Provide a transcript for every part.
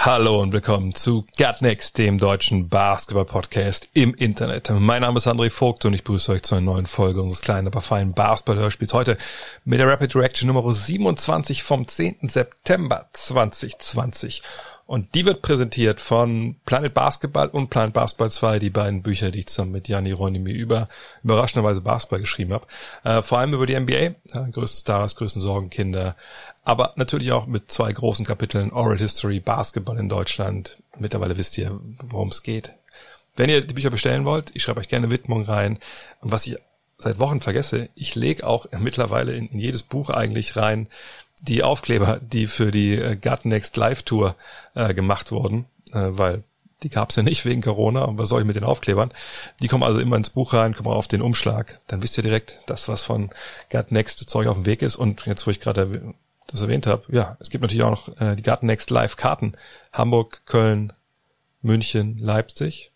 Hallo und willkommen zu Gut Next, dem deutschen Basketball-Podcast im Internet. Mein Name ist André Vogt und ich begrüße euch zu einer neuen Folge unseres kleinen, aber feinen Basketball-Hörspiels. Heute mit der Rapid Reaction Nummer 27 vom 10. September 2020. Und die wird präsentiert von Planet Basketball und Planet Basketball 2, die beiden Bücher, die ich zusammen mit Jan Hieronymi über überraschenderweise Basketball geschrieben habe. Äh, vor allem über die NBA, äh, größte Stars, größten Sorgenkinder, aber natürlich auch mit zwei großen Kapiteln Oral History, Basketball in Deutschland. Mittlerweile wisst ihr, worum es geht. Wenn ihr die Bücher bestellen wollt, ich schreibe euch gerne Widmung rein. Und was ich seit Wochen vergesse, ich lege auch mittlerweile in, in jedes Buch eigentlich rein die Aufkleber, die für die äh, Gut Next Live Tour äh, gemacht wurden, äh, weil die gab's ja nicht wegen Corona. Und was soll ich mit den Aufklebern? Die kommen also immer ins Buch rein, kommen auf den Umschlag. Dann wisst ihr direkt, dass was von Gut Next Zeug auf dem Weg ist. Und jetzt, wo ich gerade das erwähnt habe, ja, es gibt natürlich auch noch äh, die Gut Next Live Karten. Hamburg, Köln, München, Leipzig.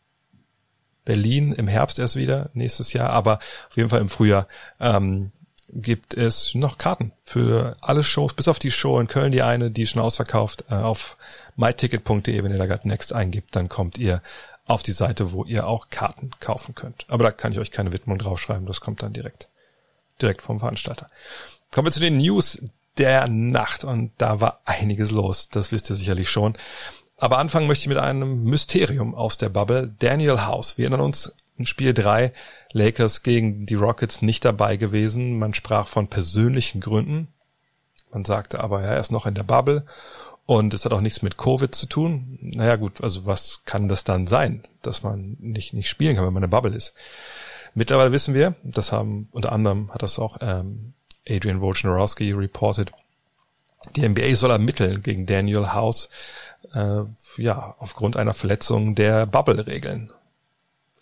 Berlin im Herbst erst wieder, nächstes Jahr, aber auf jeden Fall im Frühjahr ähm, gibt es noch Karten für alle Shows, bis auf die Show in Köln, die eine, die ist schon ausverkauft, äh, auf myticket.de, wenn ihr da gerade Next eingibt, dann kommt ihr auf die Seite, wo ihr auch Karten kaufen könnt. Aber da kann ich euch keine Widmung draufschreiben, das kommt dann direkt, direkt vom Veranstalter. Kommen wir zu den News der Nacht und da war einiges los, das wisst ihr sicherlich schon. Aber anfangen möchte ich mit einem Mysterium aus der Bubble. Daniel House. Wir erinnern uns, in Spiel 3 Lakers gegen die Rockets nicht dabei gewesen. Man sprach von persönlichen Gründen. Man sagte aber, ja, er ist noch in der Bubble und es hat auch nichts mit Covid zu tun. Naja gut, also was kann das dann sein, dass man nicht, nicht spielen kann, wenn man in der Bubble ist? Mittlerweile wissen wir, das haben unter anderem hat das auch ähm, Adrian Wojnarowski reported, die NBA soll ermitteln gegen Daniel House, äh, ja, aufgrund einer Verletzung der Bubble-Regeln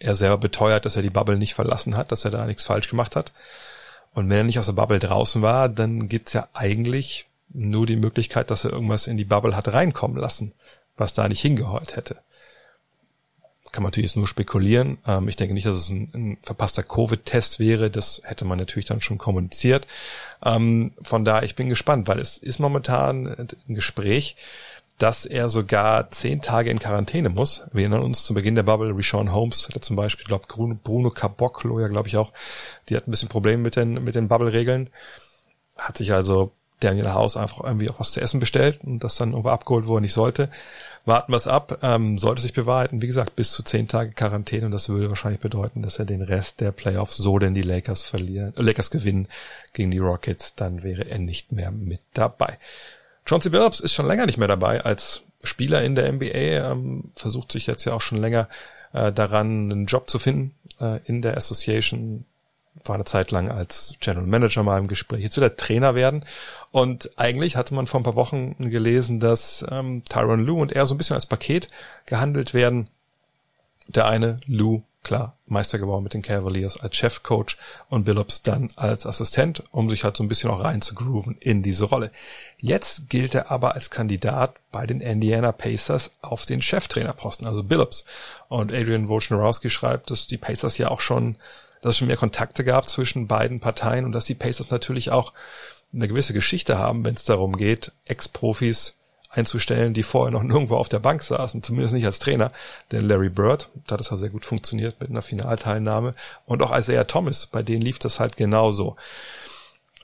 er selber beteuert, dass er die Bubble nicht verlassen hat, dass er da nichts falsch gemacht hat. Und wenn er nicht aus der Bubble draußen war, dann gibt's ja eigentlich nur die Möglichkeit, dass er irgendwas in die Bubble hat reinkommen lassen, was da nicht hingehört hätte. Kann man natürlich jetzt nur spekulieren. Ähm, ich denke nicht, dass es ein, ein verpasster Covid-Test wäre. Das hätte man natürlich dann schon kommuniziert. Ähm, von daher, ich bin gespannt, weil es ist momentan ein Gespräch, dass er sogar zehn Tage in Quarantäne muss. Wir erinnern uns zum Beginn der Bubble, Rishon Holmes hatte zum Beispiel, glaube Bruno Caboclo ja, glaube ich auch, die hat ein bisschen Probleme mit den, mit den Bubble-Regeln. Hat sich also Daniel House einfach irgendwie auch was zu essen bestellt und das dann irgendwo abgeholt, wo er nicht sollte. Warten wir es ab, ähm, sollte sich bewahrheiten. Wie gesagt, bis zu zehn Tage Quarantäne und das würde wahrscheinlich bedeuten, dass er den Rest der Playoffs, so denn die Lakers verlieren, Lakers gewinnen gegen die Rockets, dann wäre er nicht mehr mit dabei. Chauncey Billups ist schon länger nicht mehr dabei als Spieler in der NBA, ähm, versucht sich jetzt ja auch schon länger äh, daran, einen Job zu finden äh, in der Association. War eine Zeit lang als General Manager mal im Gespräch. Jetzt will er Trainer werden. Und eigentlich hatte man vor ein paar Wochen gelesen, dass ähm, Tyron Lou und er so ein bisschen als Paket gehandelt werden. Der eine, Lou, klar, Meister geworden mit den Cavaliers als Chefcoach und Billups dann als Assistent, um sich halt so ein bisschen auch rein zu grooven in diese Rolle. Jetzt gilt er aber als Kandidat bei den Indiana Pacers auf den Cheftrainerposten, also Billups. Und Adrian Wojnarowski schreibt, dass die Pacers ja auch schon, dass es schon mehr Kontakte gab zwischen beiden Parteien und dass die Pacers natürlich auch eine gewisse Geschichte haben, wenn es darum geht, Ex-Profis einzustellen, die vorher noch nirgendwo auf der Bank saßen, zumindest nicht als Trainer. Denn Larry Bird, da hat es ja sehr gut funktioniert mit einer Finalteilnahme. Und auch Isaiah Thomas, bei denen lief das halt genauso.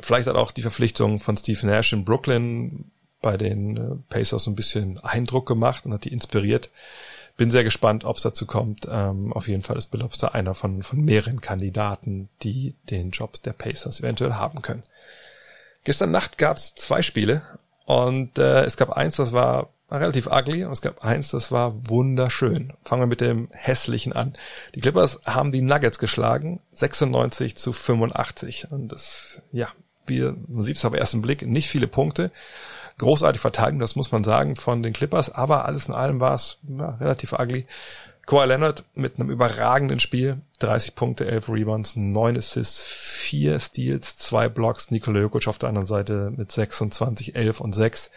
Vielleicht hat auch die Verpflichtung von Steve Nash in Brooklyn bei den äh, Pacers ein bisschen Eindruck gemacht und hat die inspiriert. Bin sehr gespannt, ob es dazu kommt. Ähm, auf jeden Fall ist Bill Lobster einer von, von mehreren Kandidaten, die den Job der Pacers eventuell haben können. Gestern Nacht gab es zwei Spiele und äh, es gab eins, das war relativ ugly und es gab eins, das war wunderschön. Fangen wir mit dem hässlichen an. Die Clippers haben die Nuggets geschlagen, 96 zu 85 und das, ja, wie man sieht es auf den ersten Blick, nicht viele Punkte. Großartig Verteidigung, das muss man sagen, von den Clippers, aber alles in allem war es ja, relativ ugly. Kawhi Leonard mit einem überragenden Spiel. 30 Punkte, 11 Rebounds, 9 Assists, 4 Steals, 2 Blocks. Nikola Jokic auf der anderen Seite mit 26, 11 und 6.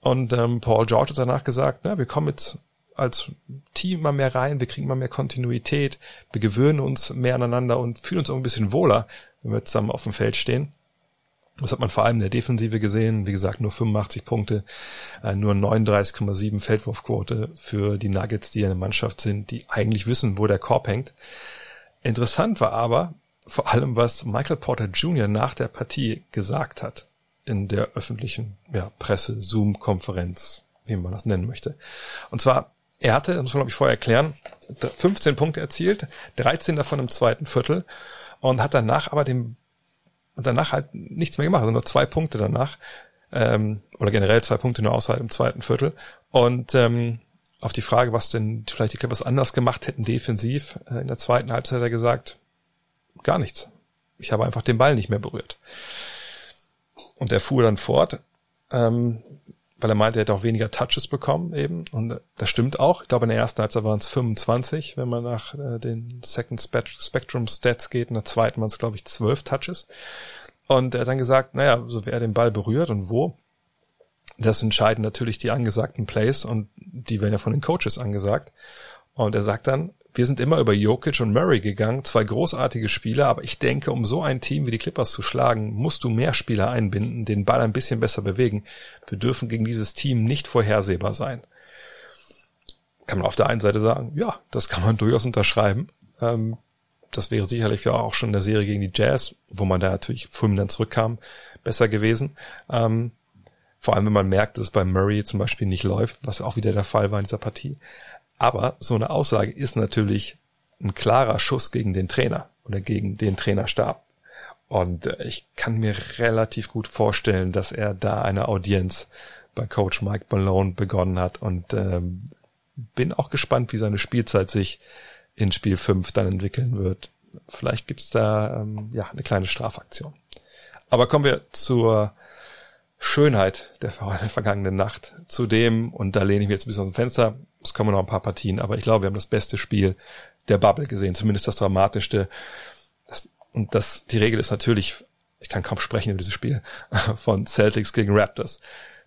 Und ähm, Paul George hat danach gesagt, na, wir kommen jetzt als Team mal mehr rein, wir kriegen mal mehr Kontinuität, wir gewöhnen uns mehr aneinander und fühlen uns auch ein bisschen wohler, wenn wir zusammen auf dem Feld stehen. Das hat man vor allem in der Defensive gesehen. Wie gesagt, nur 85 Punkte, äh, nur 39,7 Feldwurfquote für die Nuggets, die eine Mannschaft sind, die eigentlich wissen, wo der Korb hängt. Interessant war aber vor allem, was Michael Porter Jr. nach der Partie gesagt hat in der öffentlichen ja, Presse, Zoom-Konferenz, wie man das nennen möchte. Und zwar, er hatte, das muss man glaube ich vorher erklären, 15 Punkte erzielt, 13 davon im zweiten Viertel und hat danach aber und danach halt nichts mehr gemacht, also nur zwei Punkte danach. Ähm, oder generell zwei Punkte nur außerhalb im zweiten Viertel. Und ähm, auf die Frage, was denn vielleicht die Clippers anders gemacht hätten defensiv, äh, in der zweiten Halbzeit hat er gesagt, gar nichts. Ich habe einfach den Ball nicht mehr berührt. Und er fuhr dann fort. Ähm, weil er meinte, er hätte auch weniger Touches bekommen eben. Und das stimmt auch. Ich glaube, in der ersten Halbzeit waren es 25, wenn man nach äh, den Second Spectrum Stats geht. In der zweiten waren es, glaube ich, 12 Touches. Und er hat dann gesagt, naja, so wer den Ball berührt und wo, das entscheiden natürlich die angesagten Plays und die werden ja von den Coaches angesagt. Und er sagt dann, wir sind immer über Jokic und Murray gegangen, zwei großartige Spieler, aber ich denke, um so ein Team wie die Clippers zu schlagen, musst du mehr Spieler einbinden, den Ball ein bisschen besser bewegen. Wir dürfen gegen dieses Team nicht vorhersehbar sein. Kann man auf der einen Seite sagen, ja, das kann man durchaus unterschreiben. Ähm, das wäre sicherlich ja auch schon in der Serie gegen die Jazz, wo man da natürlich fulminant zurückkam, besser gewesen. Ähm, vor allem, wenn man merkt, dass es bei Murray zum Beispiel nicht läuft, was auch wieder der Fall war in dieser Partie. Aber so eine Aussage ist natürlich ein klarer Schuss gegen den Trainer oder gegen den Trainerstab. Und äh, ich kann mir relativ gut vorstellen, dass er da eine Audienz bei Coach Mike Malone begonnen hat und ähm, bin auch gespannt, wie seine Spielzeit sich in Spiel 5 dann entwickeln wird. Vielleicht gibt's da ähm, ja eine kleine Strafaktion. Aber kommen wir zur Schönheit der vergangenen Nacht. Zudem, und da lehne ich mir jetzt ein bisschen aus dem Fenster, es kommen noch ein paar Partien, aber ich glaube, wir haben das beste Spiel der Bubble gesehen, zumindest das dramatischste. Das, und das, die Regel ist natürlich, ich kann kaum sprechen über dieses Spiel, von Celtics gegen Raptors.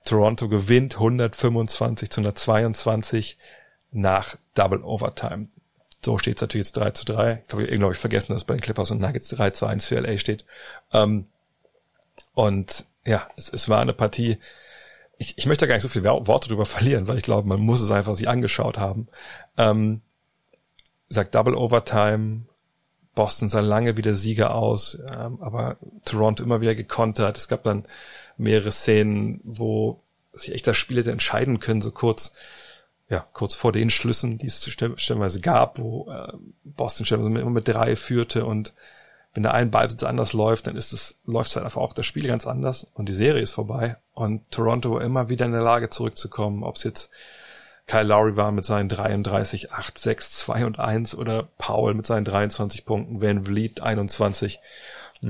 Toronto gewinnt 125 zu 122 nach Double Overtime. So steht es natürlich jetzt 3 zu 3. Ich glaube, irgendwie habe ich vergessen, dass bei den Clippers und Nuggets 3 zu 1 für LA steht. Ähm, und ja, es, es war eine Partie, ich, ich möchte gar nicht so viele Worte darüber verlieren, weil ich glaube, man muss es einfach sich angeschaut haben. Ähm, sagt Double Overtime, Boston sah lange wieder Sieger aus, ähm, aber Toronto immer wieder gekontert. Es gab dann mehrere Szenen, wo sich echt das Spiel hätte entscheiden können, so kurz, ja, kurz vor den Schlüssen, die es stellenweise gab, wo äh, Boston stellenweise immer mit drei führte und wenn der ein Ballbesitz anders läuft, dann ist es, läuft es halt einfach auch das Spiel ganz anders und die Serie ist vorbei. Und Toronto war immer wieder in der Lage zurückzukommen, ob es jetzt Kyle Lowry war mit seinen 33, 8, 6, 2 und 1 oder Paul mit seinen 23 Punkten, Van Vliet 21.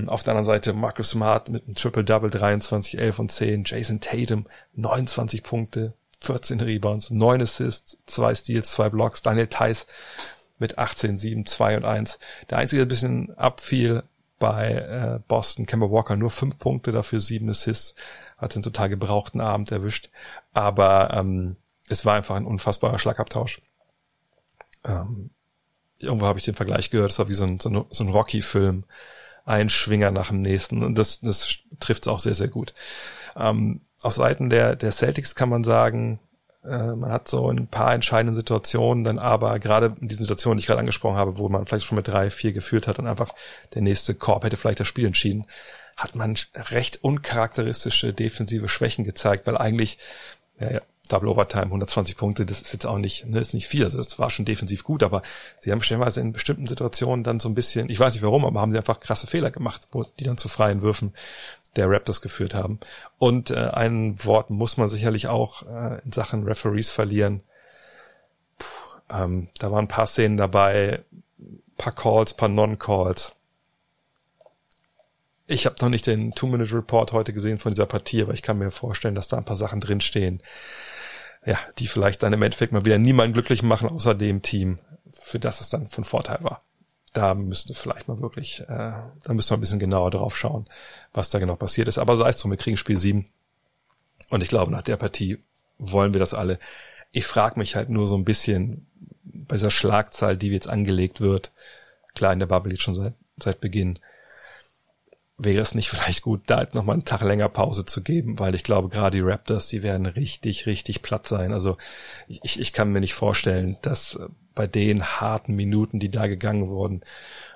Auf der anderen Seite Marcus Smart mit einem Triple-Double 23, 11 und 10, Jason Tatum 29 Punkte, 14 Rebounds, 9 Assists, 2 Steals, 2 Blocks, Daniel Theiss mit 18, 7, 2 und 1. Der einzige, der ein bisschen abfiel bei äh, Boston, Kemba Walker, nur 5 Punkte, dafür 7 Assists, hat einen total gebrauchten Abend erwischt. Aber ähm, es war einfach ein unfassbarer Schlagabtausch. Ähm, irgendwo habe ich den Vergleich gehört, es war wie so ein, so ein, so ein Rocky-Film. Ein Schwinger nach dem nächsten. Und das, das trifft es auch sehr, sehr gut. Ähm, aus Seiten der, der Celtics kann man sagen, äh, man hat so ein paar entscheidende Situationen, dann aber gerade in diesen Situationen, die ich gerade angesprochen habe, wo man vielleicht schon mit drei, vier geführt hat und einfach der nächste Korb hätte vielleicht das Spiel entschieden, hat man recht uncharakteristische defensive Schwächen gezeigt, weil eigentlich, ja, ja, Double Overtime, 120 Punkte, das ist jetzt auch nicht, ne, ist nicht viel, also das war schon defensiv gut, aber sie haben stellenweise in bestimmten Situationen dann so ein bisschen, ich weiß nicht warum, aber haben sie einfach krasse Fehler gemacht, wo die dann zu freien Würfen der Raptors geführt haben. Und äh, ein Wort muss man sicherlich auch äh, in Sachen Referees verlieren. Puh, ähm, da waren ein paar Szenen dabei, paar Calls, paar Non-Calls. Ich habe noch nicht den Two-Minute-Report heute gesehen von dieser Partie, aber ich kann mir vorstellen, dass da ein paar Sachen drinstehen, ja, die vielleicht dann im Endeffekt mal wieder niemanden glücklich machen, außer dem Team, für das es dann von Vorteil war. Da müsste vielleicht mal wirklich, äh, da müsste man ein bisschen genauer drauf schauen, was da genau passiert ist. Aber sei es drum, wir kriegen Spiel 7. Und ich glaube, nach der Partie wollen wir das alle. Ich frage mich halt nur so ein bisschen bei dieser Schlagzahl, die jetzt angelegt wird, klar in der Bubble jetzt schon seit, seit Beginn, wäre es nicht vielleicht gut, da halt nochmal einen Tag länger Pause zu geben, weil ich glaube, gerade die Raptors, die werden richtig, richtig platt sein. Also ich, ich kann mir nicht vorstellen, dass bei den harten Minuten, die da gegangen wurden,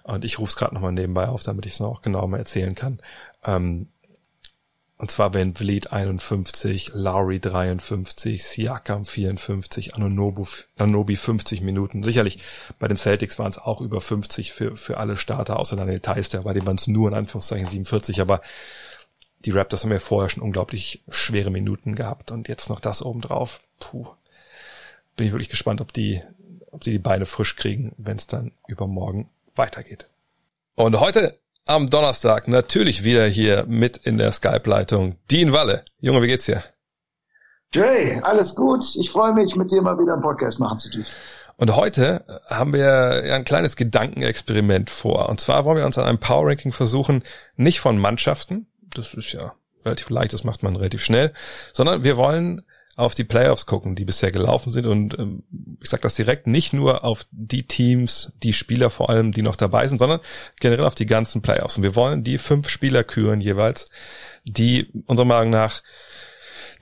und ich rufe es gerade nochmal nebenbei auf, damit ich es noch genau mal erzählen kann, ähm, und zwar Van Vliet 51, Lowry 53, Siakam 54, Anonobu, Anobi 50 Minuten. Sicherlich bei den Celtics waren es auch über 50 für, für alle Starter, außer Daniel Theister, bei dem waren es nur in Anführungszeichen 47, aber die Raptors haben ja vorher schon unglaublich schwere Minuten gehabt und jetzt noch das obendrauf. Puh. Bin ich wirklich gespannt, ob die, ob die die Beine frisch kriegen, wenn es dann übermorgen weitergeht. Und heute am Donnerstag natürlich wieder hier mit in der Skype-Leitung. Dean Walle. Junge, wie geht's dir? Jay, alles gut. Ich freue mich, mit dir mal wieder einen Podcast machen zu dürfen. Und heute haben wir ein kleines Gedankenexperiment vor. Und zwar wollen wir uns an einem Power Ranking versuchen, nicht von Mannschaften, das ist ja relativ leicht, das macht man relativ schnell, sondern wir wollen auf die Playoffs gucken, die bisher gelaufen sind. Und ähm, ich sage das direkt, nicht nur auf die Teams, die Spieler vor allem, die noch dabei sind, sondern generell auf die ganzen Playoffs. Und wir wollen die fünf Spieler küren jeweils, die unserer Meinung nach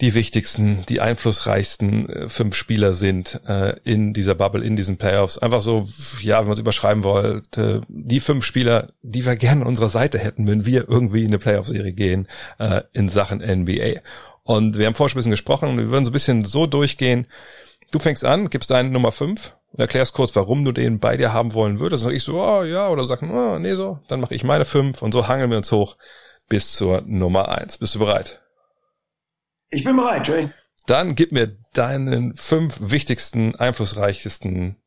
die wichtigsten, die einflussreichsten äh, fünf Spieler sind äh, in dieser Bubble, in diesen Playoffs. Einfach so, ja, wenn man es überschreiben wollte, die fünf Spieler, die wir gerne an unserer Seite hätten, wenn wir irgendwie in eine Playoff-Serie gehen äh, in Sachen NBA. Und wir haben vorher schon ein bisschen gesprochen und wir würden so ein bisschen so durchgehen. Du fängst an, gibst deine Nummer 5 und erklärst kurz, warum du den bei dir haben wollen würdest. Sag ich so, oh ja, oder sag, oh, nee, so. Dann mache ich meine 5 und so hangeln wir uns hoch bis zur Nummer 1. Bist du bereit? Ich bin bereit, Jay. Dann gib mir deinen fünf wichtigsten, einflussreichsten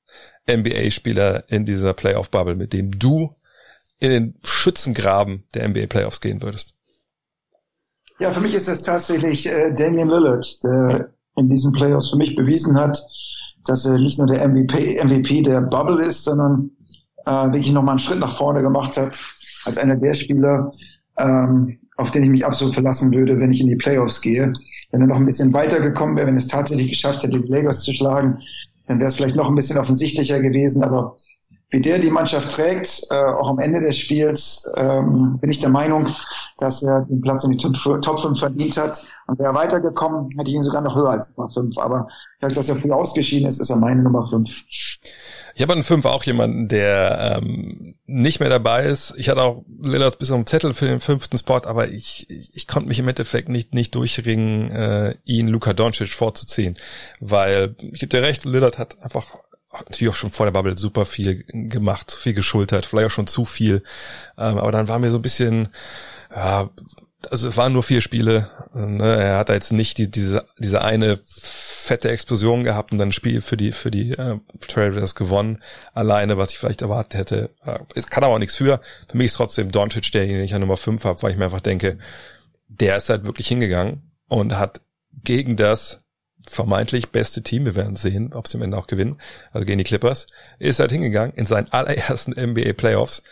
NBA-Spieler in dieser Playoff-Bubble, mit dem du in den Schützengraben der NBA Playoffs gehen würdest. Ja, für mich ist das tatsächlich äh, Damian Lillard, der in diesen Playoffs für mich bewiesen hat, dass er nicht nur der MVP, MVP der Bubble ist, sondern äh, wirklich nochmal einen Schritt nach vorne gemacht hat, als einer der Spieler, ähm, auf den ich mich absolut verlassen würde, wenn ich in die Playoffs gehe. Wenn er noch ein bisschen weitergekommen wäre, wenn es tatsächlich geschafft hätte, die Lakers zu schlagen, dann wäre es vielleicht noch ein bisschen offensichtlicher gewesen, aber wie der die Mannschaft trägt, äh, auch am Ende des Spiels, ähm, bin ich der Meinung, dass er den Platz in die Top 5 verdient hat. Und wäre er weitergekommen, hätte ich ihn sogar noch höher als Nummer 5. Aber dadurch, dass er früh ausgeschieden ist, ist er meine Nummer 5. Ich habe an 5 auch jemanden, der ähm, nicht mehr dabei ist. Ich hatte auch Lillard bis auf Zettel für den fünften Spot, aber ich, ich, ich konnte mich im Endeffekt nicht, nicht durchringen, äh, ihn Luka Doncic vorzuziehen. Weil, ich gebe dir recht, Lillard hat einfach natürlich auch schon vor der Bubble super viel gemacht, viel geschultert, vielleicht auch schon zu viel. Ähm, aber dann war mir so ein bisschen, ja, also es waren nur vier Spiele. Ne? Er hat da jetzt nicht die, diese, diese eine fette Explosion gehabt und dann ein Spiel für die, für die äh, Trailblazers gewonnen. Alleine, was ich vielleicht erwartet hätte. Äh, es kann aber auch nichts für. Für mich ist trotzdem Doncic derjenige, den ich an Nummer 5 habe, weil ich mir einfach denke, der ist halt wirklich hingegangen und hat gegen das vermeintlich beste Team, wir werden sehen, ob sie am Ende auch gewinnen, also gegen die Clippers, ist halt hingegangen in seinen allerersten NBA Playoffs,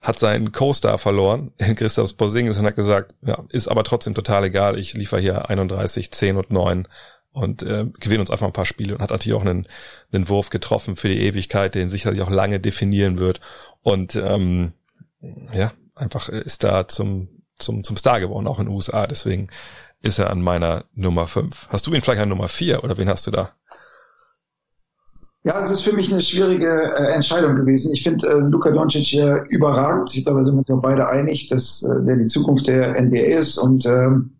hat seinen Co-Star verloren in Christoph Porzingis und hat gesagt, ja, ist aber trotzdem total egal, ich liefere hier 31, 10 und 9 und äh, gewinne uns einfach ein paar Spiele. Und hat natürlich auch einen, einen Wurf getroffen für die Ewigkeit, den sicherlich auch lange definieren wird. Und ähm, ja, einfach ist da zum zum zum Star geworden, auch in den USA, deswegen ist er an meiner Nummer 5. Hast du ihn vielleicht an Nummer 4 oder wen hast du da? Ja, das ist für mich eine schwierige äh, Entscheidung gewesen. Ich finde äh, Luka Doncic hier überragend. Ich glaube, wir sind uns beide einig, dass äh, der die Zukunft der NBA ist. Und ähm,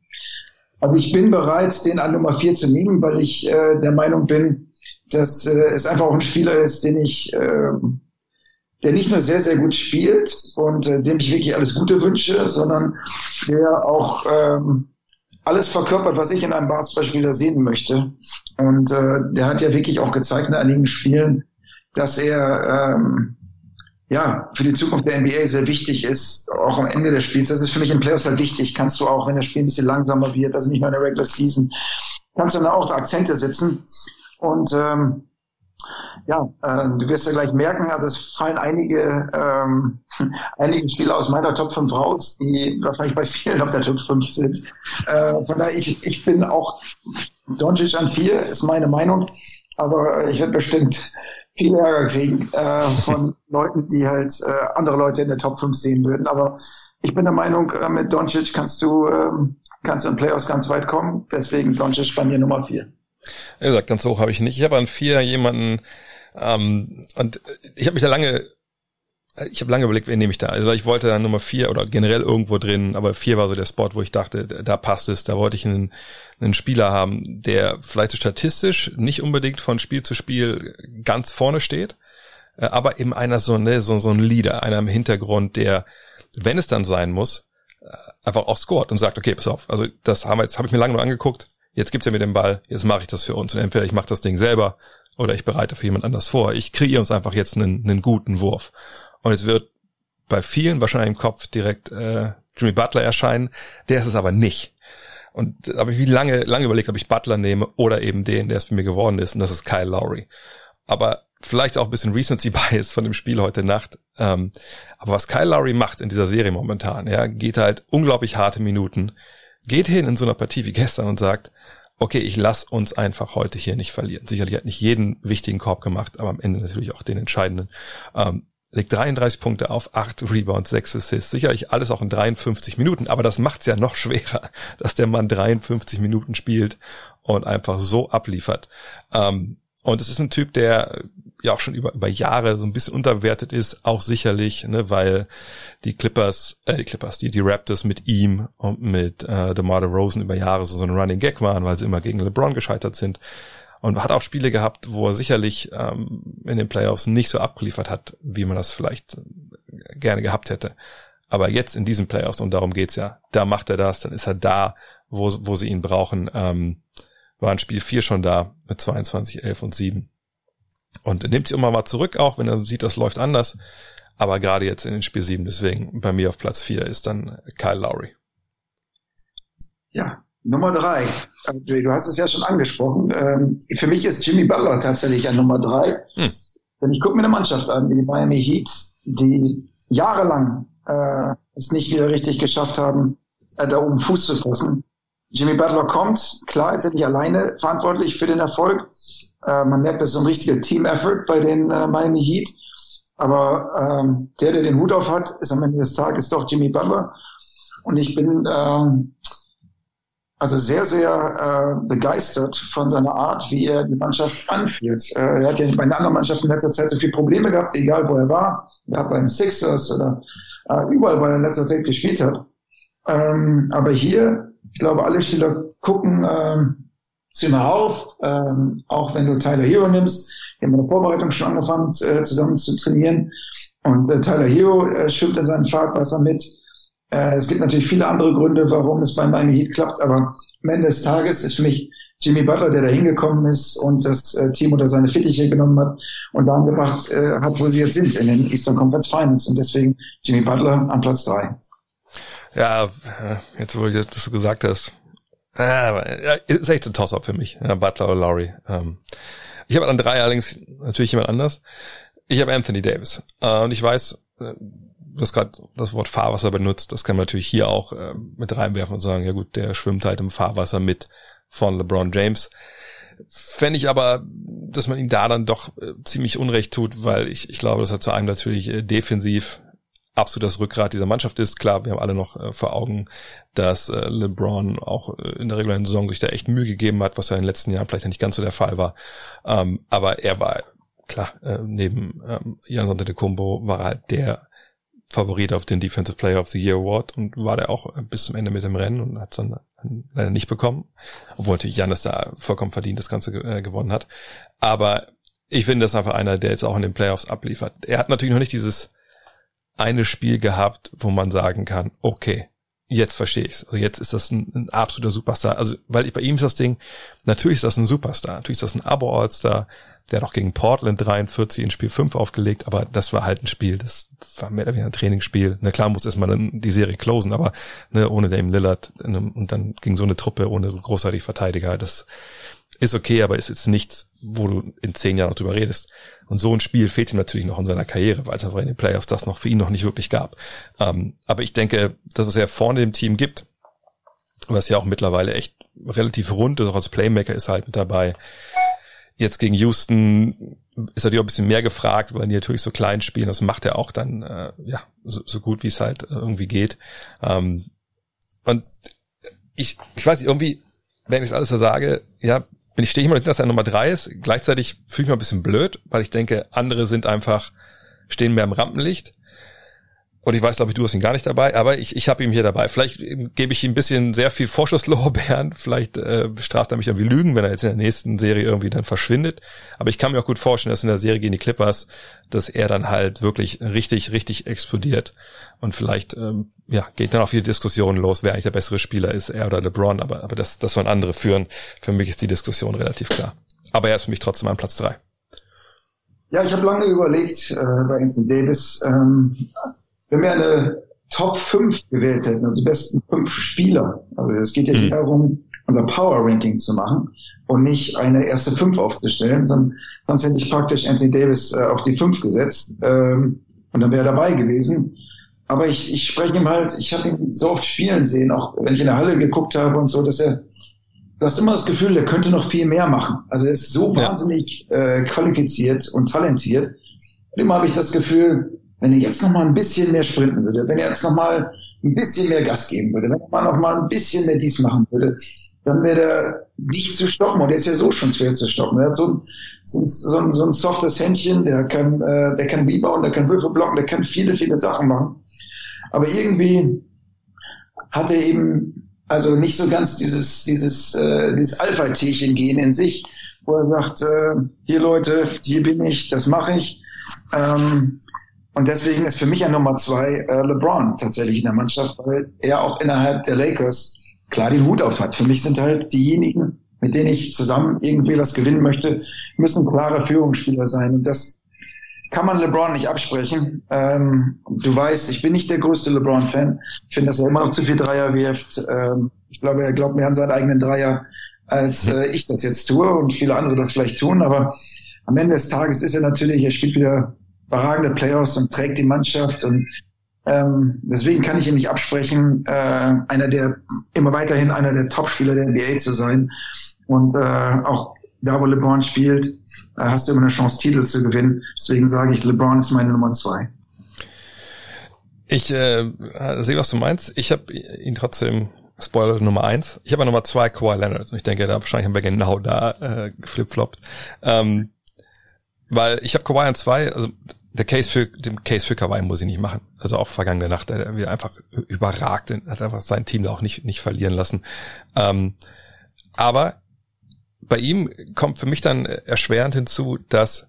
also ich bin bereit, den an Nummer 4 zu nehmen, weil ich äh, der Meinung bin, dass äh, es einfach auch ein Spieler ist, den ich, äh, der nicht nur sehr, sehr gut spielt und äh, dem ich wirklich alles Gute wünsche, sondern der auch ähm, alles verkörpert, was ich in einem Basketballspieler sehen möchte. Und äh, der hat ja wirklich auch gezeigt in einigen Spielen, dass er ähm, ja für die Zukunft der NBA sehr wichtig ist, auch am Ende des Spiels. Das ist für mich im Playoffs halt wichtig. Kannst du auch, wenn das Spiel ein bisschen langsamer wird, also nicht nur in der Regular Season, kannst du dann auch Akzente setzen. Und ähm, Ja, äh, du wirst ja gleich merken, also es fallen einige, ähm, einige Spieler aus meiner Top 5 raus, die wahrscheinlich bei vielen auf der Top 5 sind. Äh, von daher, ich, ich bin auch Doncic an 4, ist meine Meinung, aber ich werde bestimmt viel Ärger kriegen äh, von Leuten, die halt äh, andere Leute in der Top 5 sehen würden. Aber ich bin der Meinung, äh, mit Doncic kannst du, ähm, kannst du in Playoffs ganz weit kommen. Deswegen Doncic bei mir Nummer 4. Wie gesagt, ganz hoch habe ich nicht. Ich habe an vier jemanden, ähm, und ich habe mich da lange, ich habe lange überlegt, wen nehme ich da. Also ich wollte dann Nummer vier oder generell irgendwo drin, aber vier war so der Spot, wo ich dachte, da passt es. Da wollte ich einen, einen Spieler haben, der vielleicht so statistisch nicht unbedingt von Spiel zu Spiel ganz vorne steht, äh, aber eben einer so, ne, so, so ein Leader, einer im Hintergrund, der, wenn es dann sein muss, äh, einfach auch scored und sagt, okay, pass auf, also das haben wir jetzt, habe ich mir lange nur angeguckt, jetzt gibt er mir den Ball, jetzt mache ich das für uns. Und entweder ich mache das Ding selber oder ich bereite für jemand anders vor. Ich kreiere uns einfach jetzt einen, einen guten Wurf. Und es wird bei vielen wahrscheinlich im Kopf direkt äh, Jimmy Butler erscheinen. Der ist es aber nicht. Und da habe ich wie lange, lange überlegt, ob ich Butler nehme oder eben den, der es bei mir geworden ist, und das ist Kyle Lowry. Aber vielleicht auch ein bisschen Recency Bias von dem Spiel heute Nacht. Ähm, aber was Kyle Lowry macht in dieser Serie momentan, ja, geht halt unglaublich harte Minuten, geht hin in so einer Partie wie gestern und sagt, okay, ich lass uns einfach heute hier nicht verlieren. Sicherlich hat nicht jeden wichtigen Korb gemacht, aber am Ende natürlich auch den entscheidenden. Ähm, legt 33 Punkte auf, 8 Rebounds, 6 Assists. Sicherlich alles auch in 53 Minuten, aber das macht's ja noch schwerer, dass der Mann 53 Minuten spielt und einfach so abliefert. Ähm, und es ist ein Typ, der ja auch schon über, über Jahre so ein bisschen unterbewertet ist, auch sicherlich, ne, weil die Clippers, äh, die Clippers, die, die Raptors mit ihm und mit äh, DeMar Rosen über Jahre so, so ein Running Gag waren, weil sie immer gegen LeBron gescheitert sind. Und hat auch Spiele gehabt, wo er sicherlich ähm, in den Playoffs nicht so abgeliefert hat, wie man das vielleicht gerne gehabt hätte. Aber jetzt in diesen Playoffs, und darum geht's ja, da macht er das, dann ist er da, wo, wo sie ihn brauchen. Ähm, war in Spiel 4 schon da mit 22, 11 und 7. Und nimmt sich immer mal zurück, auch wenn er sieht, das läuft anders. Aber gerade jetzt in den Spiel 7, deswegen bei mir auf Platz 4 ist dann Kyle Lowry. Ja, Nummer 3. Du hast es ja schon angesprochen. Ähm, für mich ist Jimmy Butler tatsächlich ein Nummer 3. Hm. Denn ich gucke mir eine Mannschaft an, wie die Miami Heat, die jahrelang äh, es nicht wieder richtig geschafft haben, äh, da oben Fuß zu fassen. Jimmy Butler kommt, klar ist er nicht alleine verantwortlich für den Erfolg. Äh, man merkt, das ist ein richtiger Team-Effort bei den äh, Miami Heat. Aber ähm, der, der den Hut auf hat, ist am Ende des Tages doch Jimmy Butler. Und ich bin ähm, also sehr, sehr äh, begeistert von seiner Art, wie er die Mannschaft anführt. Äh, er hat ja bei den anderen Mannschaften in letzter Zeit so viele Probleme gehabt, egal wo er war. Er hat bei den Sixers oder äh, überall, wo er in letzter Zeit gespielt hat. Ähm, aber hier, ich glaube, alle Spieler gucken ähm, ihm auf, ähm, auch wenn du Tyler Hero nimmst. Wir haben in der Vorbereitung schon angefangen, äh, zusammen zu trainieren. Und äh, Tyler Hero äh, schwimmt in seinen Fahrtwasser mit. Äh, es gibt natürlich viele andere Gründe, warum es bei Miami Heat klappt, aber am Ende des Tages ist für mich Jimmy Butler, der da hingekommen ist und das äh, Team unter seine Fittiche genommen hat und dahin gebracht äh, hat, wo sie jetzt sind, in den Eastern Conference Finals. Und deswegen Jimmy Butler an Platz drei. Ja, äh, jetzt wo du das gesagt hast. Ja, ist echt ein Toss-up für mich. Ja, Butler oder Laurie. Ähm, ich habe an drei allerdings natürlich jemand anders. Ich habe Anthony Davis. Äh, und ich weiß, äh, du hast gerade das Wort Fahrwasser benutzt. Das kann man natürlich hier auch mit reinwerfen und sagen, ja gut, der schwimmt halt im Fahrwasser mit von LeBron James. Fände ich aber, dass man ihm da dann doch ziemlich Unrecht tut, weil ich, ich glaube, dass er zu einem natürlich defensiv absolut das Rückgrat dieser Mannschaft ist. Klar, wir haben alle noch äh, vor Augen, dass äh, LeBron auch äh, in der regulären Saison sich da echt Mühe gegeben hat, was ja in den letzten Jahren vielleicht nicht ganz so der Fall war. Ähm, aber er war, klar, äh, neben ähm, Jan Antetokounmpo war er halt der Favorit auf den Defensive Player of the Year Award und war der auch äh, bis zum Ende mit dem Rennen und hat es dann leider nicht bekommen. Obwohl natürlich Janis da vollkommen verdient das Ganze äh, gewonnen hat. Aber ich finde, das ist einfach einer, der jetzt auch in den Playoffs abliefert. Er hat natürlich noch nicht dieses eine Spiel gehabt, wo man sagen kann, okay, jetzt verstehe ich's. Also jetzt ist das ein, ein absoluter Superstar. Also, weil ich, bei ihm ist das Ding, natürlich ist das ein Superstar. Natürlich ist das ein Abo-All-Star. Der hat auch gegen Portland 43 in Spiel 5 aufgelegt, aber das war halt ein Spiel, das war mehr oder weniger ein Trainingsspiel. Na klar muss erstmal die Serie closen, aber ne, ohne Dame Lillard und dann gegen so eine Truppe ohne großartig Verteidiger, das ist okay, aber ist jetzt nichts, wo du in zehn Jahren noch drüber redest. Und so ein Spiel fehlt ihm natürlich noch in seiner Karriere, weil es einfach in den Playoffs das noch für ihn noch nicht wirklich gab. Ähm, aber ich denke, das, was er vorne im Team gibt, was ja auch mittlerweile echt relativ rund ist, auch als Playmaker ist halt mit dabei. Jetzt gegen Houston ist natürlich auch ein bisschen mehr gefragt, weil die natürlich so klein spielen. Das macht er auch dann äh, ja so, so gut, wie es halt irgendwie geht. Ähm, und ich, ich weiß nicht, irgendwie, wenn ich das alles so sage, ja, bin ich stehe ich immer dass er Nummer drei ist. Gleichzeitig fühle ich mich ein bisschen blöd, weil ich denke, andere sind einfach, stehen mehr im Rampenlicht. Und ich weiß, glaube ich, du hast ihn gar nicht dabei, aber ich, ich habe ihn hier dabei. Vielleicht gebe ich ihm ein bisschen sehr viel Vorschusslorbeeren. Vielleicht äh, straft er mich irgendwie Lügen, wenn er jetzt in der nächsten Serie irgendwie dann verschwindet. Aber ich kann mir auch gut vorstellen, dass in der Serie gegen die Clippers, dass er dann halt wirklich richtig, richtig explodiert. Und vielleicht ähm, ja, geht dann auch viele Diskussionen los, wer eigentlich der bessere Spieler ist, er oder LeBron. Aber, aber das, das sollen andere führen. Für mich ist die Diskussion relativ klar. Aber er ist für mich trotzdem an Platz drei. Ja, ich habe lange überlegt äh, bei Anthony Davis. Ähm, wenn wir eine Top 5 gewählt hätten, also die besten fünf Spieler, also es geht ja hier mhm. darum, unser Power Ranking zu machen und nicht eine erste fünf aufzustellen, sondern sonst hätte ich praktisch Anthony Davis äh, auf die fünf gesetzt ähm, und dann wäre er dabei gewesen. Aber ich, ich spreche ihm halt, ich habe ihn so oft spielen sehen, auch wenn ich in der Halle geguckt habe und so, dass er, du hast immer das Gefühl, der könnte noch viel mehr machen. Also er ist so ja. wahnsinnig äh, qualifiziert und talentiert. Und immer habe ich das Gefühl, wenn er jetzt noch mal ein bisschen mehr sprinten würde, wenn er jetzt noch mal ein bisschen mehr Gas geben würde, wenn er noch mal ein bisschen mehr dies machen würde, dann wäre er nicht zu stoppen. Und er ist ja so schon schwer zu stoppen. Er hat so ein, so ein, so ein, so ein softes Händchen, der kann, äh, der kann rebound, der kann Würfel blocken, der kann viele, viele Sachen machen. Aber irgendwie hat er eben also nicht so ganz dieses, dieses, äh, dieses Alpha-Tierchen-Gehen in sich, wo er sagt, äh, hier Leute, hier bin ich, das mache ich. Ähm, und deswegen ist für mich ja Nummer zwei äh, LeBron tatsächlich in der Mannschaft, weil er auch innerhalb der Lakers klar den Hut auf hat. Für mich sind halt diejenigen, mit denen ich zusammen irgendwie was gewinnen möchte, müssen klare Führungsspieler sein. Und das kann man LeBron nicht absprechen. Ähm, du weißt, ich bin nicht der größte LeBron-Fan. Ich finde, dass er immer noch zu viel Dreier wirft. Ähm, ich glaube, er glaubt mehr an seinen eigenen Dreier, als äh, ich das jetzt tue und viele andere das vielleicht tun. Aber am Ende des Tages ist er natürlich, er spielt wieder überragende Playoffs und trägt die Mannschaft und ähm, deswegen kann ich ihn nicht absprechen, äh, einer der immer weiterhin einer der Topspieler der NBA zu sein. Und äh, auch da, wo LeBron spielt, äh, hast du immer eine Chance, Titel zu gewinnen. Deswegen sage ich, LeBron ist meine Nummer zwei. Ich äh, sehe, was du meinst. Ich habe ihn trotzdem Spoiler Nummer eins. Ich habe Nummer zwei Kawhi Leonard. Und ich denke, da wahrscheinlich haben wir genau da äh, geflipfloppt. Ähm, weil ich habe Kawhi an zwei, also der Case für, den Case für Kawhi muss ich nicht machen. Also auch vergangene Nacht, er wieder einfach überragt, hat einfach sein Team da auch nicht, nicht verlieren lassen. Ähm, aber bei ihm kommt für mich dann erschwerend hinzu, dass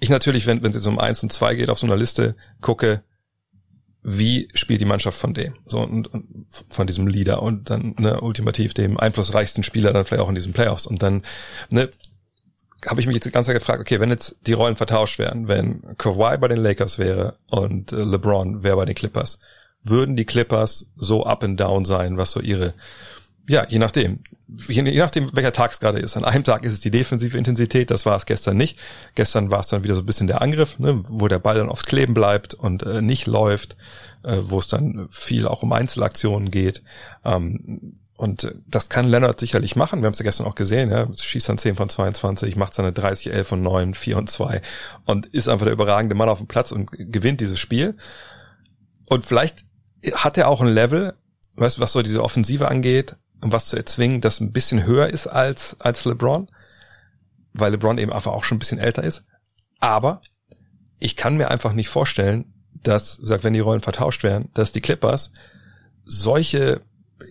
ich natürlich, wenn, wenn es jetzt um eins und zwei geht, auf so einer Liste gucke, wie spielt die Mannschaft von dem, so und, und von diesem Leader und dann ne, ultimativ dem einflussreichsten Spieler dann vielleicht auch in diesen Playoffs und dann ne, habe ich mich jetzt die ganze Zeit gefragt, okay, wenn jetzt die Rollen vertauscht wären, wenn Kawhi bei den Lakers wäre und äh, LeBron wäre bei den Clippers, würden die Clippers so up and down sein, was so ihre, ja, je nachdem, je, nachdem, welcher Tag es gerade ist. An einem Tag ist es die defensive Intensität, das war es gestern nicht. Gestern war es dann wieder so ein bisschen der Angriff, ne, wo der Ball dann oft kleben bleibt und äh, nicht läuft, äh, wo es dann viel auch um Einzelaktionen geht. Ähm, und das kann Leonard sicherlich machen. Wir haben es ja gestern auch gesehen. Ja? Schießt dann 10 von 22, macht seine 30, 11 von 9, 4 und 2 und ist einfach der überragende Mann auf dem Platz und gewinnt dieses Spiel. Und vielleicht hat er auch ein Level, weißt, was so diese Offensive angeht und was zu erzwingen, das ein bisschen höher ist als, als LeBron, weil LeBron eben einfach auch schon ein bisschen älter ist. Aber ich kann mir einfach nicht vorstellen, dass, sagt, wenn die Rollen vertauscht wären, dass die Clippers solche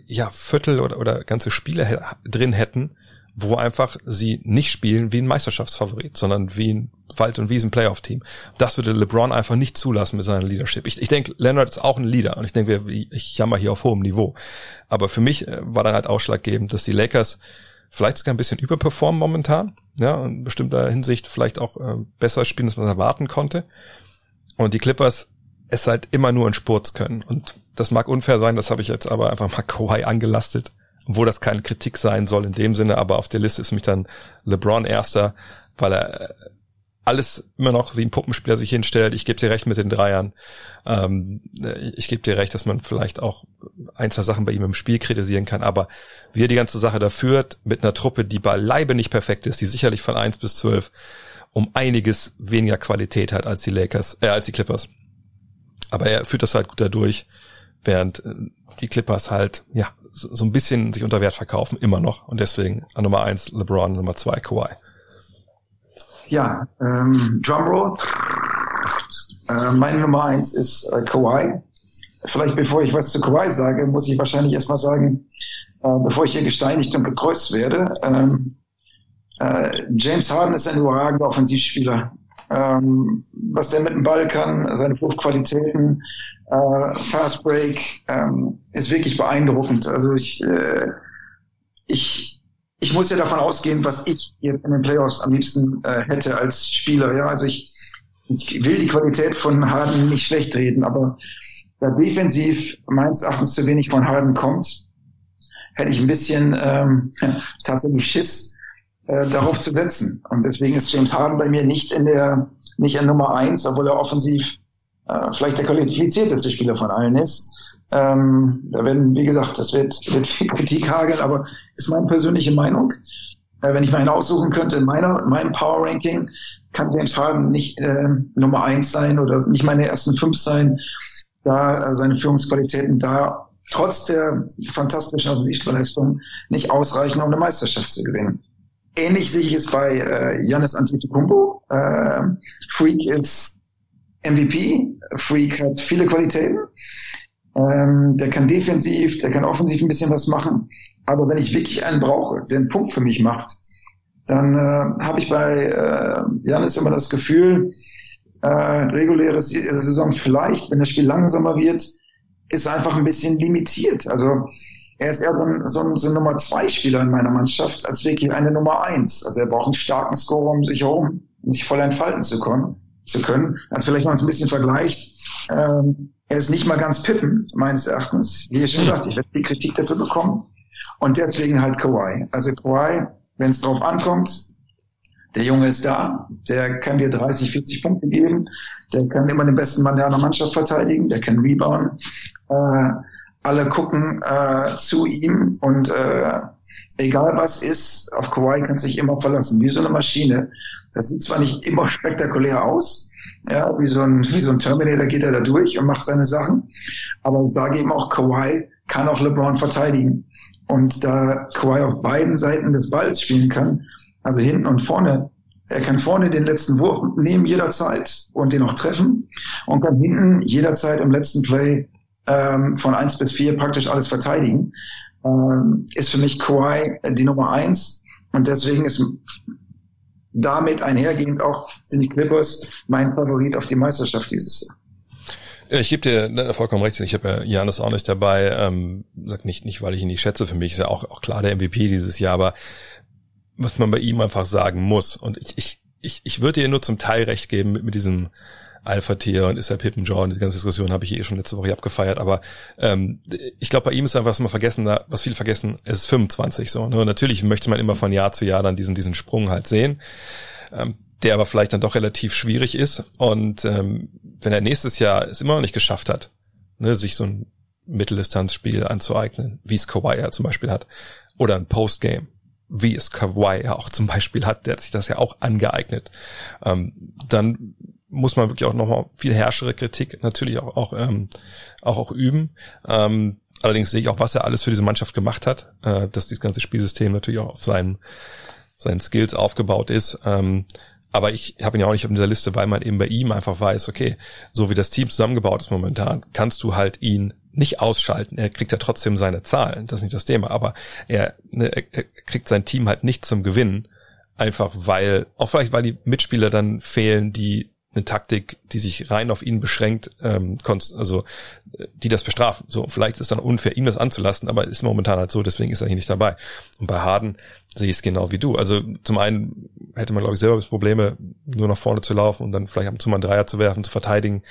ja, Viertel oder, oder ganze Spiele drin hätten, wo einfach sie nicht spielen wie ein Meisterschaftsfavorit, sondern wie ein Wald- und Wiesen-Playoff-Team. Das würde LeBron einfach nicht zulassen mit seiner Leadership. Ich, ich denke, Leonard ist auch ein Leader und ich denke, ich jammer hier auf hohem Niveau. Aber für mich äh, war dann halt ausschlaggebend, dass die Lakers vielleicht sogar ein bisschen überperformen momentan, ja, in bestimmter Hinsicht vielleicht auch äh, besser spielen, als man erwarten konnte. Und die Clippers es halt immer nur in Spurts können. Und das mag unfair sein, das habe ich jetzt aber einfach mal Kawhi angelastet, wo das keine Kritik sein soll in dem Sinne, aber auf der Liste ist mich dann LeBron erster, weil er äh, alles immer noch wie ein Puppenspieler sich hinstellt. Ich gebe dir recht mit den Dreiern. Ähm, ich gebe dir recht, dass man vielleicht auch ein, zwei Sachen bei ihm im Spiel kritisieren kann, aber wie er die ganze Sache da führt, mit einer Truppe, die beileibe nicht perfekt ist, die sicherlich von eins bis zwölf um einiges weniger Qualität hat als die Lakers, äh, als die Clippers. Aber er führt das halt gut dadurch, während äh, die Clippers halt, ja, so ein bisschen sich unter Wert verkaufen, immer noch. Und deswegen an Nummer eins LeBron, Nummer zwei Kawhi. Ja, ähm, Drumroll. Äh, meine Nummer eins ist äh, Kawhi. Vielleicht bevor ich was zu Kawhi sage, muss ich wahrscheinlich erstmal sagen, äh, bevor ich hier gesteinigt und bekreuzt werde, ähm, äh, James Harden ist ein überragender Offensivspieler. Ähm, was der mit dem Ball kann, seine Wurfqualitäten, äh, Fast Break, ähm, ist wirklich beeindruckend. Also ich, äh, ich ich muss ja davon ausgehen, was ich jetzt in den Playoffs am liebsten äh, hätte als Spieler. Ja, also ich, ich will die Qualität von Harden nicht schlecht reden, aber da defensiv meines Erachtens zu wenig von Harden kommt, hätte ich ein bisschen ähm, tatsächlich Schiss, äh, darauf zu setzen. Und deswegen ist James Harden bei mir nicht in der nicht in Nummer eins, obwohl er offensiv äh, vielleicht der qualifizierteste Spieler von allen ist. Ähm, da werden, wie gesagt, das wird, wird viel Kritik hageln, aber ist meine persönliche Meinung. Äh, wenn ich mir einen aussuchen könnte, in meiner, in meinem Power Ranking kann James Harden nicht äh, Nummer eins sein oder nicht meine ersten fünf sein, da äh, seine Führungsqualitäten da trotz der fantastischen Offensivleistung nicht ausreichen, um eine Meisterschaft zu gewinnen. Ähnlich sehe ich es bei äh, Janis Antetokounmpo. Äh, Freak ist MVP. Freak hat viele Qualitäten. Ähm, der kann defensiv, der kann offensiv ein bisschen was machen. Aber wenn ich wirklich einen brauche, der einen Punkt für mich macht, dann äh, habe ich bei äh, Janis immer das Gefühl, äh, reguläre Saison vielleicht, wenn das Spiel langsamer wird, ist einfach ein bisschen limitiert. Also er ist eher so ein, so ein, so ein Nummer zwei Spieler in meiner Mannschaft als wirklich eine Nummer eins. Also er braucht einen starken Scorer, um sich herum, um sich voll entfalten zu können. Zu können. Also vielleicht mal ein bisschen vergleicht. Ähm, er ist nicht mal ganz Pippen, meines Erachtens. Wie ich schon gesagt, ich werde viel Kritik dafür bekommen. Und deswegen halt Kawhi. Also Kawhi, wenn es drauf ankommt, der Junge ist da, der kann dir 30, 40 Punkte geben, der kann immer den besten Mann der anderen Mannschaft verteidigen, der kann rebound. Äh, alle gucken äh, zu ihm und äh, egal was ist, auf Kawhi kann sich immer verlassen, wie so eine Maschine. Das sieht zwar nicht immer spektakulär aus, ja, wie so ein, wie so ein Terminator geht er da durch und macht seine Sachen. Aber ich sage eben auch, Kawhi kann auch LeBron verteidigen. Und da Kawhi auf beiden Seiten des Balls spielen kann, also hinten und vorne, er kann vorne den letzten Wurf nehmen jederzeit und den auch treffen und kann hinten jederzeit im letzten Play ähm, von eins bis vier praktisch alles verteidigen. Ähm, ist für mich Kawhi die Nummer eins und deswegen ist damit einhergehend auch sind die Clippers mein Favorit auf die Meisterschaft dieses Jahr. Ja, ich gebe dir ne, vollkommen recht. Ich habe ja Janis auch nicht dabei. Ähm, sag nicht, nicht, weil ich ihn nicht schätze. Für mich ist ja auch, auch klar der MVP dieses Jahr, aber was man bei ihm einfach sagen muss. Und ich, ich, ich, ich würde dir nur zum Teil recht geben mit, mit diesem Alpha-Tier und ist er Pippen John, diese ganze Diskussion habe ich eh schon letzte Woche abgefeiert, aber ähm, ich glaube, bei ihm ist einfach, was man vergessen, was viele vergessen, es ist 25 so. Ne? Und natürlich möchte man immer von Jahr zu Jahr dann diesen, diesen Sprung halt sehen, ähm, der aber vielleicht dann doch relativ schwierig ist. Und ähm, wenn er nächstes Jahr es immer noch nicht geschafft hat, ne, sich so ein Mitteldistanzspiel anzueignen, wie es Kawhi ja zum Beispiel hat, oder ein Postgame, wie es Kawhi ja auch zum Beispiel hat, der hat sich das ja auch angeeignet, ähm, dann muss man wirklich auch nochmal viel herrschere Kritik natürlich auch, auch, ähm, auch, auch üben. Ähm, allerdings sehe ich auch, was er alles für diese Mannschaft gemacht hat, äh, dass dieses ganze Spielsystem natürlich auch auf seinen, seinen Skills aufgebaut ist. Ähm, aber ich habe ihn ja auch nicht auf dieser Liste, weil man eben bei ihm einfach weiß, okay, so wie das Team zusammengebaut ist momentan, kannst du halt ihn nicht ausschalten. Er kriegt ja trotzdem seine Zahlen, das ist nicht das Thema, aber er, ne, er kriegt sein Team halt nicht zum Gewinnen, einfach weil, auch vielleicht weil die Mitspieler dann fehlen, die eine Taktik, die sich rein auf ihn beschränkt, ähm, also die das bestrafen. So, vielleicht ist dann unfair, ihm das anzulasten, aber ist momentan halt so, deswegen ist er hier nicht dabei. Und bei Harden sehe ich es genau wie du. Also zum einen hätte man, glaube ich, selber Probleme, nur nach vorne zu laufen und dann vielleicht ab und zu mal einen Dreier zu werfen, zu verteidigen.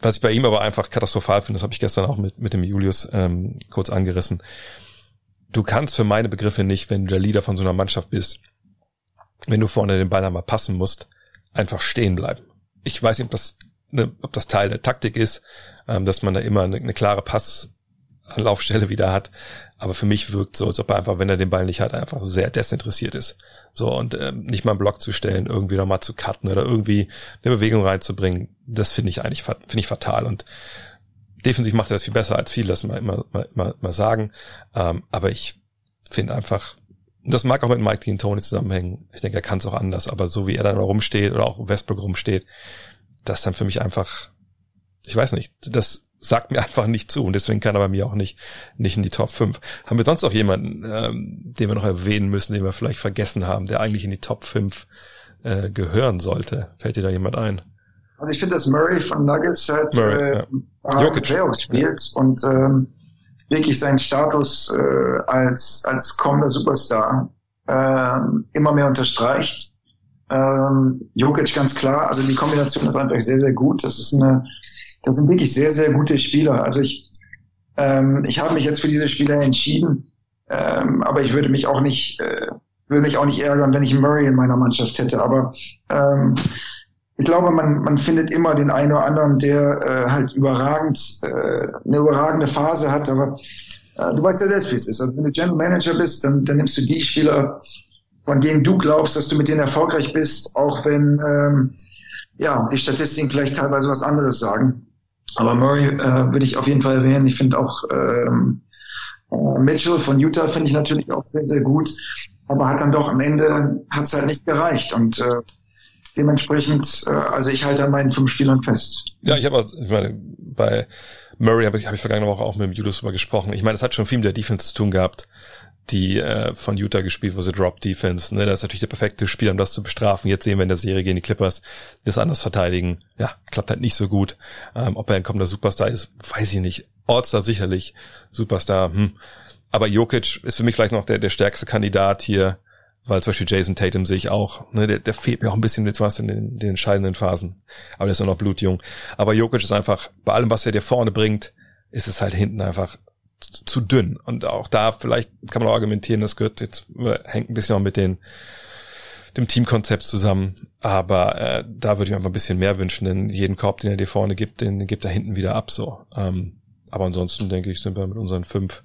Was ich bei ihm aber einfach katastrophal finde, das habe ich gestern auch mit, mit dem Julius ähm, kurz angerissen du kannst für meine Begriffe nicht, wenn du der Leader von so einer Mannschaft bist, wenn du vorne den Ball einmal passen musst, einfach stehen bleiben. Ich weiß nicht, ob das, ne, ob das Teil der Taktik ist, ähm, dass man da immer eine, eine klare Passanlaufstelle wieder hat. Aber für mich wirkt so, als ob er einfach, wenn er den Ball nicht hat, einfach sehr desinteressiert ist. So, und ähm, nicht mal einen Block zu stellen, irgendwie nochmal zu cutten oder irgendwie eine Bewegung reinzubringen, das finde ich eigentlich finde ich fatal. Und defensiv macht er das viel besser als viele, das mal immer, mal, mal, mal sagen. Ähm, aber ich finde einfach, das mag auch mit Mike Dean Tony zusammenhängen. Ich denke, er kann es auch anders, aber so wie er dann rumsteht oder auch Westbrook rumsteht, das ist dann für mich einfach, ich weiß nicht, das sagt mir einfach nicht zu und deswegen kann er bei mir auch nicht, nicht in die Top 5. Haben wir sonst noch jemanden, ähm, den wir noch erwähnen müssen, den wir vielleicht vergessen haben, der eigentlich in die Top 5 äh, gehören sollte? Fällt dir da jemand ein? Also ich finde, dass Murray von Nuggets halt Murray, äh, ja. Playoffs spielt ja. und ähm, wirklich seinen Status äh, als, als kommender Superstar äh, immer mehr unterstreicht. Ähm, Jokic ganz klar, also die Kombination ist einfach sehr, sehr gut. Das ist eine, das sind wirklich sehr, sehr gute Spieler. Also ich, ähm, ich habe mich jetzt für diese Spieler entschieden, ähm, aber ich würde mich auch nicht, äh, würde mich auch nicht ärgern, wenn ich Murray in meiner Mannschaft hätte. Aber ähm, ich glaube, man, man findet immer den einen oder anderen, der äh, halt überragend, äh, eine überragende Phase hat, aber äh, du weißt ja selbst, wie es ist. Also wenn du General Manager bist, dann, dann nimmst du die Spieler, von denen du glaubst, dass du mit denen erfolgreich bist, auch wenn ähm, ja die Statistiken vielleicht teilweise was anderes sagen. Aber Murray äh, würde ich auf jeden Fall erwähnen. Ich finde auch ähm, äh, Mitchell von Utah finde ich natürlich auch sehr, sehr gut, aber hat dann doch am Ende hat es halt nicht gereicht und äh, dementsprechend, äh, also ich halte an meinen fünf Spielern fest. Ja, ich habe, ich meine, bei Murray habe ich, hab ich vergangene Woche auch mit dem Julius drüber gesprochen. Ich meine, es hat schon viel mit der Defense zu tun gehabt, die äh, von Utah gespielt, sie Drop Defense. Ne? Das ist natürlich der perfekte Spiel, um das zu bestrafen. Jetzt sehen wir in der Serie gegen die Clippers, das anders verteidigen. Ja, klappt halt nicht so gut. Ähm, ob er ein kommender Superstar ist, weiß ich nicht. All-Star sicherlich, Superstar. Hm. Aber Jokic ist für mich vielleicht noch der, der stärkste Kandidat hier weil zum Beispiel Jason Tatum sehe ich auch, ne, der, der fehlt mir auch ein bisschen jetzt was in den, den entscheidenden Phasen. Aber der ist ja noch blutjung. Aber Jokic ist einfach, bei allem, was er dir vorne bringt, ist es halt hinten einfach zu dünn. Und auch da vielleicht kann man auch argumentieren, das gehört jetzt, hängt ein bisschen auch mit den, dem Teamkonzept zusammen. Aber äh, da würde ich einfach ein bisschen mehr wünschen, denn jeden Korb, den er dir vorne gibt, den, den gibt er hinten wieder ab. So. Ähm, aber ansonsten denke ich, sind wir mit unseren fünf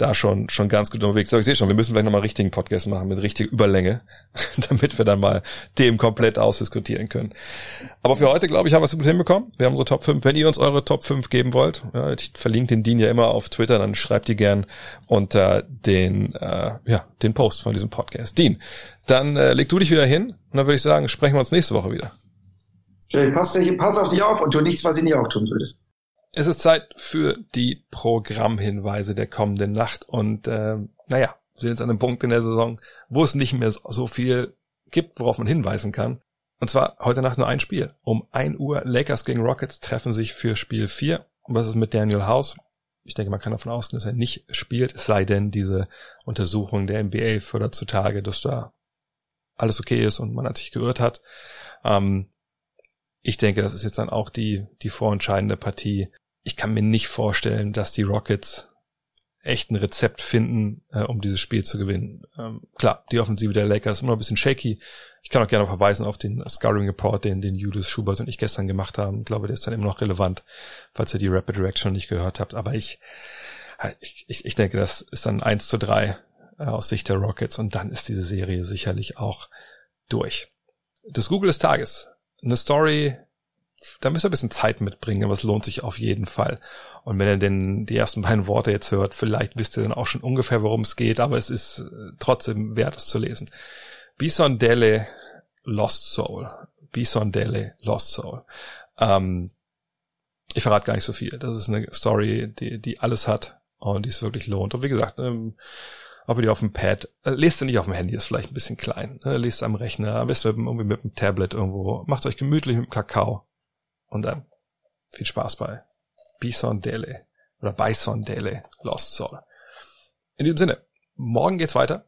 da schon, schon ganz gut unterwegs. Aber ich sehe schon, wir müssen vielleicht nochmal richtigen Podcast machen mit richtiger Überlänge, damit wir dann mal dem komplett ausdiskutieren können. Aber für heute, glaube ich, haben wir es gut hinbekommen. Wir haben unsere Top 5. Wenn ihr uns eure Top 5 geben wollt, ja, ich verlinke den Dean ja immer auf Twitter, dann schreibt die gern unter den, äh, ja, den Post von diesem Podcast. Dean, dann äh, leg du dich wieder hin und dann würde ich sagen, sprechen wir uns nächste Woche wieder. Okay, pass, pass auf dich auf und tu nichts, was ich nicht auch tun würde. Es ist Zeit für die Programmhinweise der kommenden Nacht und äh, naja, wir sind jetzt an einem Punkt in der Saison, wo es nicht mehr so viel gibt, worauf man hinweisen kann. Und zwar heute Nacht nur ein Spiel. Um ein Uhr Lakers gegen Rockets treffen sich für Spiel 4. Und was ist mit Daniel House? Ich denke, man kann davon ausgehen, dass er nicht spielt, es sei denn, diese Untersuchung der NBA fördert zutage, dass da alles okay ist und man hat sich geirrt hat. Ähm, ich denke, das ist jetzt dann auch die, die vorentscheidende Partie. Ich kann mir nicht vorstellen, dass die Rockets echt ein Rezept finden, äh, um dieses Spiel zu gewinnen. Ähm, klar, die Offensive der Lakers ist immer ein bisschen shaky. Ich kann auch gerne verweisen auf den Scoring Report, den, den Julius Schubert und ich gestern gemacht haben. Ich glaube, der ist dann immer noch relevant, falls ihr die Rapid Reaction nicht gehört habt. Aber ich, ich, ich, ich denke, das ist dann eins zu drei äh, aus Sicht der Rockets und dann ist diese Serie sicherlich auch durch. Das Google des Tages eine Story, da müsst ihr ein bisschen Zeit mitbringen, aber es lohnt sich auf jeden Fall. Und wenn ihr denn die ersten beiden Worte jetzt hört, vielleicht wisst ihr dann auch schon ungefähr, worum es geht, aber es ist äh, trotzdem wert, es zu lesen. Bison Dele Lost Soul. Bison Dele Lost Soul. Ähm, ich verrate gar nicht so viel. Das ist eine Story, die, die alles hat und die es wirklich lohnt. Und wie gesagt, ähm, ob ihr die auf dem Pad, äh, lest ihr nicht auf dem Handy, ist vielleicht ein bisschen klein. Ne? Lest am Rechner, am besten irgendwie mit dem Tablet irgendwo. Macht euch gemütlich mit dem Kakao. Und dann viel Spaß bei Bison Dele oder Bison Dele Lost Soul. In diesem Sinne, morgen geht's weiter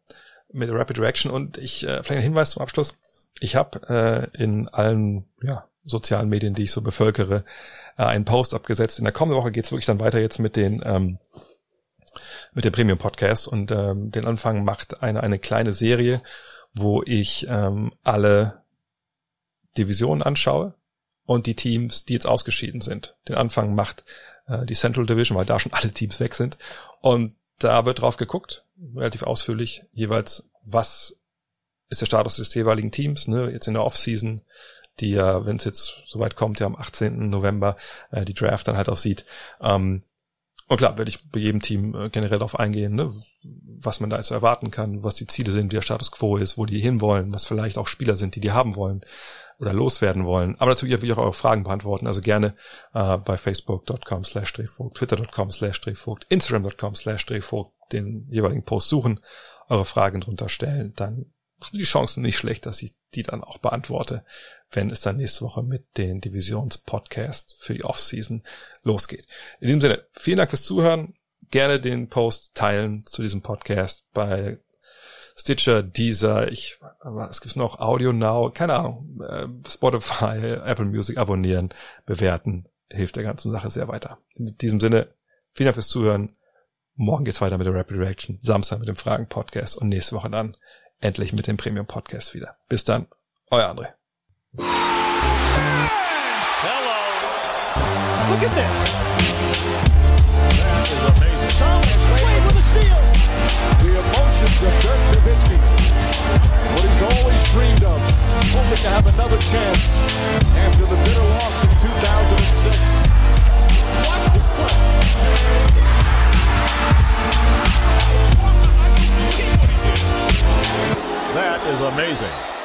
mit Rapid Reaction und ich äh, vielleicht ein Hinweis zum Abschluss. Ich habe äh, in allen ja, sozialen Medien, die ich so bevölkere, äh, einen Post abgesetzt. In der kommenden Woche geht's wirklich dann weiter jetzt mit den ähm, mit dem Premium Podcast und ähm, den Anfang macht eine eine kleine Serie, wo ich ähm, alle Divisionen anschaue und die Teams, die jetzt ausgeschieden sind. Den Anfang macht äh, die Central Division, weil da schon alle Teams weg sind und da wird drauf geguckt, relativ ausführlich jeweils, was ist der Status des jeweiligen Teams, ne, jetzt in der Offseason, die ja, wenn es jetzt soweit kommt, ja am 18. November äh, die Draft dann halt auch sieht. Ähm, und klar, werde ich bei jedem Team äh, generell darauf eingehen, ne, was man da jetzt erwarten kann, was die Ziele sind, wie der Status quo ist, wo die hinwollen, was vielleicht auch Spieler sind, die die haben wollen oder loswerden wollen. Aber natürlich will ich auch eure Fragen beantworten. Also gerne äh, bei facebook.com slash Drehvogt, twitter.com slash Drehvogt, instagram.com slash Drehvogt den jeweiligen Post suchen, eure Fragen drunter stellen. Dann die Chancen nicht schlecht, dass ich die dann auch beantworte, wenn es dann nächste Woche mit den Divisions-Podcast für die Offseason losgeht. In diesem Sinne, vielen Dank fürs Zuhören. Gerne den Post teilen zu diesem Podcast bei Stitcher, Deezer, ich, was gibt's noch? Audio Now, keine Ahnung, äh, Spotify, Apple Music abonnieren, bewerten, hilft der ganzen Sache sehr weiter. In diesem Sinne, vielen Dank fürs Zuhören. Morgen geht's weiter mit der Rapid Reaction, Samstag mit dem Fragen-Podcast und nächste Woche dann endlich mit dem Premium Podcast wieder. Bis dann, euer André. Hello. Look at this. The emotions of Dirk Nowitzki. What he's always dreamed of. Hoping to have another chance after the bitter loss in 2006. Watch the play. That is amazing.